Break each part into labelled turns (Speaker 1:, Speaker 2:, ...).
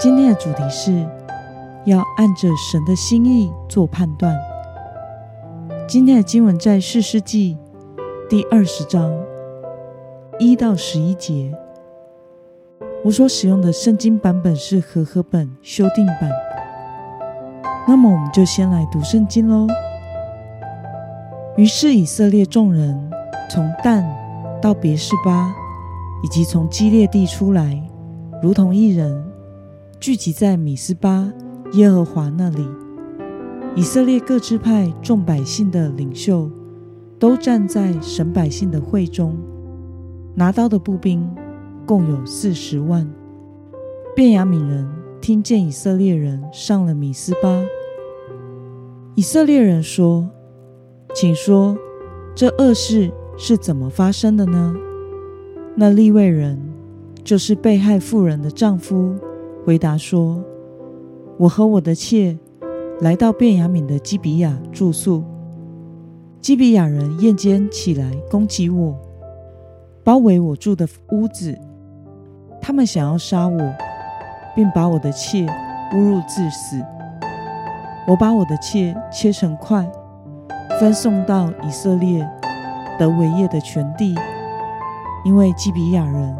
Speaker 1: 今天的主题是要按着神的心意做判断。今天的经文在四世纪第二十章一到十一节。我所使用的圣经版本是和合本修订版。那么，我们就先来读圣经喽。于是，以色列众人从但到别是巴，以及从基列地出来，如同一人，聚集在米斯巴耶和华那里。以色列各支派众百姓的领袖，都站在神百姓的会中，拿刀的步兵。共有四十万。便雅悯人听见以色列人上了米斯巴，以色列人说：“请说，这恶事是怎么发生的呢？”那利未人就是被害妇人的丈夫，回答说：“我和我的妾来到便雅悯的基比亚住宿，基比亚人夜间起来攻击我，包围我住的屋子。”他们想要杀我，并把我的妾侮辱致死。我把我的妾切成块，分送到以色列德维业的全地，因为基比亚人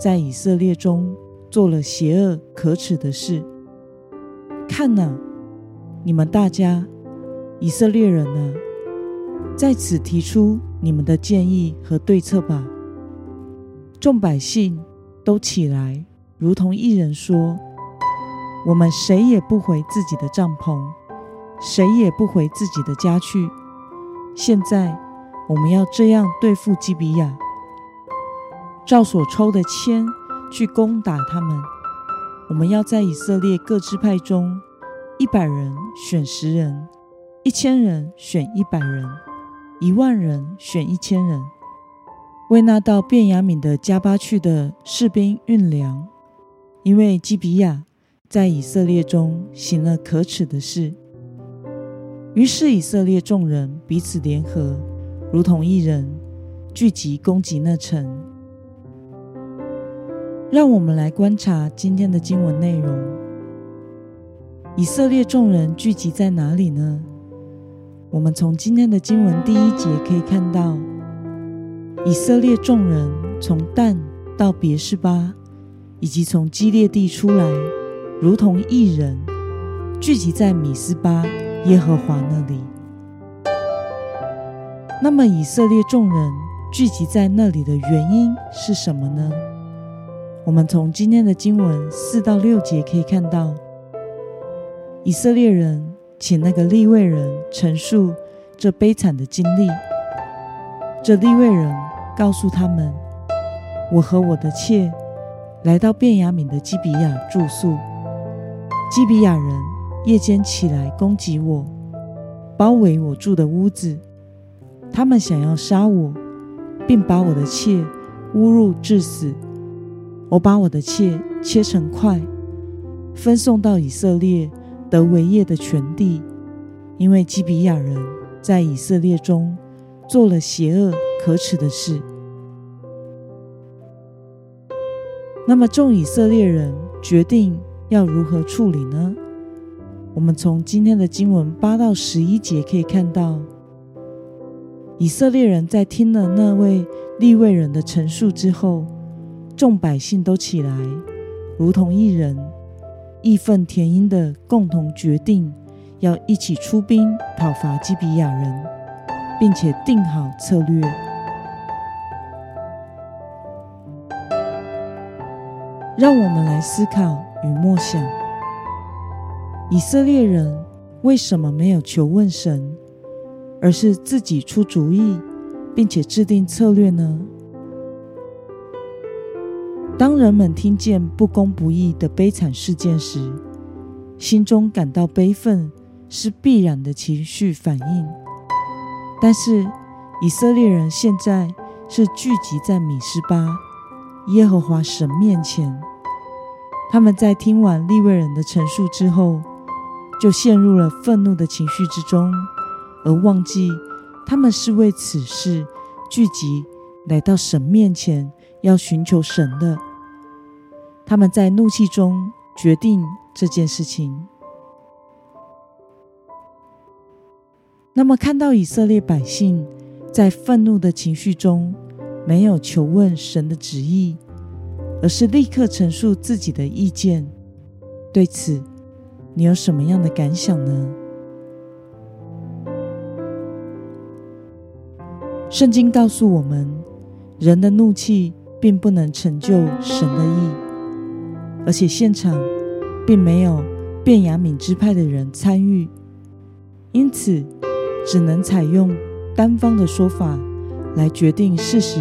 Speaker 1: 在以色列中做了邪恶可耻的事。看哪，你们大家以色列人呢，在此提出你们的建议和对策吧。众百姓。都起来，如同一人说：“我们谁也不回自己的帐篷，谁也不回自己的家去。现在我们要这样对付基比亚，照所抽的签去攻打他们。我们要在以色列各支派中，一百人选十人，一千人选一百人，一万人选一千人。”为那到便雅悯的加巴去的士兵运粮，因为基比亚在以色列中行了可耻的事。于是以色列众人彼此联合，如同一人，聚集攻击那城。让我们来观察今天的经文内容。以色列众人聚集在哪里呢？我们从今天的经文第一节可以看到。以色列众人从但到别是巴，以及从基列地出来，如同一人，聚集在米斯巴耶和华那里。那么，以色列众人聚集在那里的原因是什么呢？我们从今天的经文四到六节可以看到，以色列人请那个利未人陈述这悲惨的经历，这利未人。告诉他们，我和我的妾来到便雅悯的基比亚住宿。基比亚人夜间起来攻击我，包围我住的屋子。他们想要杀我，并把我的妾侮辱致死。我把我的妾切成块，分送到以色列德维业的全地，因为基比亚人在以色列中做了邪恶。可耻的事。那么，众以色列人决定要如何处理呢？我们从今天的经文八到十一节可以看到，以色列人在听了那位立位人的陈述之后，众百姓都起来，如同一人，义愤填膺的共同决定，要一起出兵讨伐基比亚人，并且定好策略。让我们来思考与默想：以色列人为什么没有求问神，而是自己出主意，并且制定策略呢？当人们听见不公不义的悲惨事件时，心中感到悲愤是必然的情绪反应。但是以色列人现在是聚集在米斯巴耶和华神面前，他们在听完利未人的陈述之后，就陷入了愤怒的情绪之中，而忘记他们是为此事聚集来到神面前，要寻求神的。他们在怒气中决定这件事情。那么，看到以色列百姓在愤怒的情绪中没有求问神的旨意，而是立刻陈述自己的意见，对此你有什么样的感想呢？圣经告诉我们，人的怒气并不能成就神的意，而且现场并没有便雅敏支派的人参与，因此。只能采用单方的说法来决定事实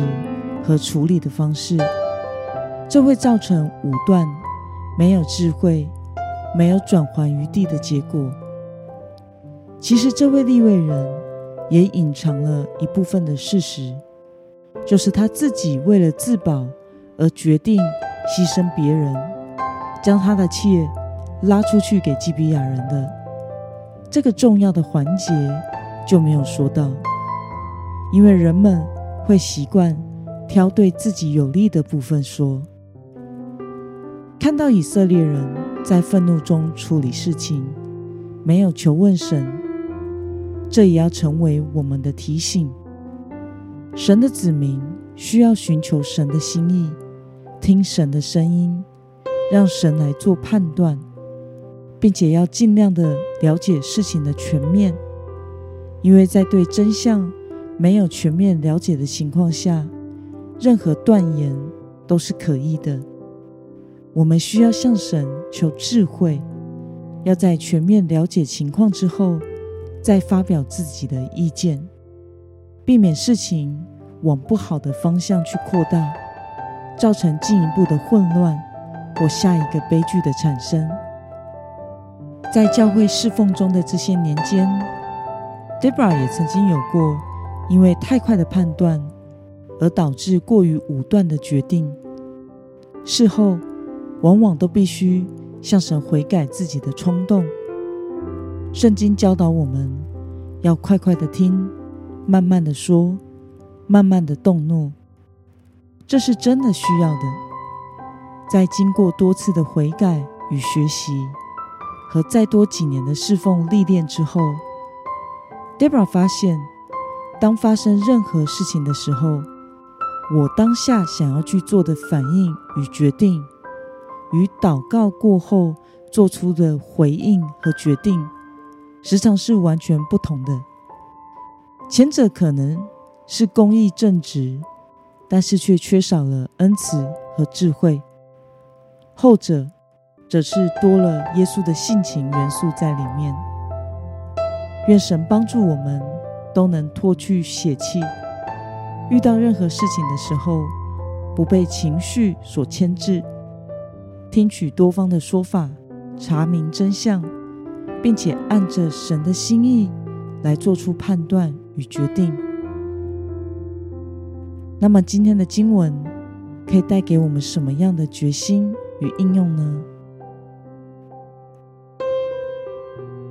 Speaker 1: 和处理的方式，这会造成武断、没有智慧、没有转圜余地的结果。其实，这位立位人也隐藏了一部分的事实，就是他自己为了自保而决定牺牲别人，将他的妾拉出去给基比亚人的这个重要的环节。就没有说到，因为人们会习惯挑对自己有利的部分说。看到以色列人在愤怒中处理事情，没有求问神，这也要成为我们的提醒。神的子民需要寻求神的心意，听神的声音，让神来做判断，并且要尽量的了解事情的全面。因为在对真相没有全面了解的情况下，任何断言都是可疑的。我们需要向神求智慧，要在全面了解情况之后，再发表自己的意见，避免事情往不好的方向去扩大，造成进一步的混乱或下一个悲剧的产生。在教会侍奉中的这些年间。Debra 也曾经有过因为太快的判断而导致过于武断的决定，事后往往都必须向神悔改自己的冲动。圣经教导我们要快快的听，慢慢的说，慢慢的动怒，这是真的需要的。在经过多次的悔改与学习，和再多几年的侍奉历练之后。Debra 发现，当发生任何事情的时候，我当下想要去做的反应与决定，与祷告过后做出的回应和决定，时常是完全不同的。前者可能是公义正直，但是却缺少了恩慈和智慧；后者则是多了耶稣的性情元素在里面。愿神帮助我们都能脱去血气，遇到任何事情的时候，不被情绪所牵制，听取多方的说法，查明真相，并且按着神的心意来做出判断与决定。那么，今天的经文可以带给我们什么样的决心与应用呢？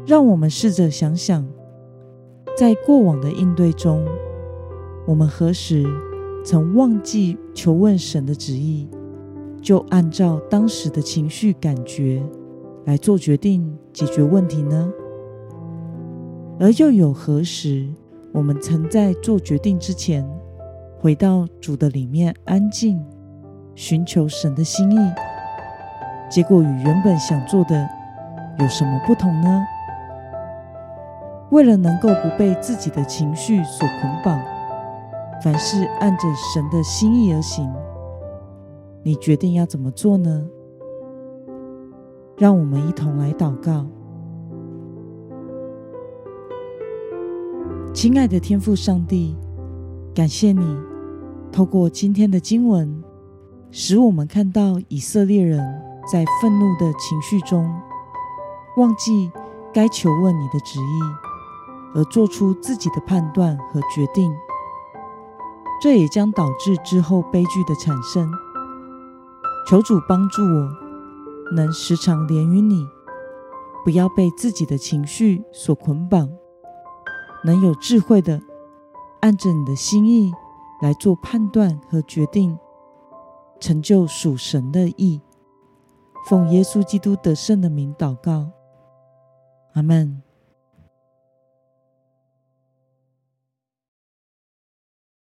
Speaker 1: 让我们试着想想，在过往的应对中，我们何时曾忘记求问神的旨意，就按照当时的情绪感觉来做决定、解决问题呢？而又有何时，我们曾在做决定之前，回到主的里面安静，寻求神的心意，结果与原本想做的有什么不同呢？为了能够不被自己的情绪所捆绑，凡事按着神的心意而行，你决定要怎么做呢？让我们一同来祷告。亲爱的天父上帝，感谢你透过今天的经文，使我们看到以色列人在愤怒的情绪中，忘记该求问你的旨意，而做出自己的判断和决定。这也将导致之后悲剧的产生。求主帮助我，能时常连于你，不要被自己的情绪所捆绑，能有智慧的按着你的心意来做判断和决定。成就属神的意，奉耶稣基督得胜的名祷告，阿门。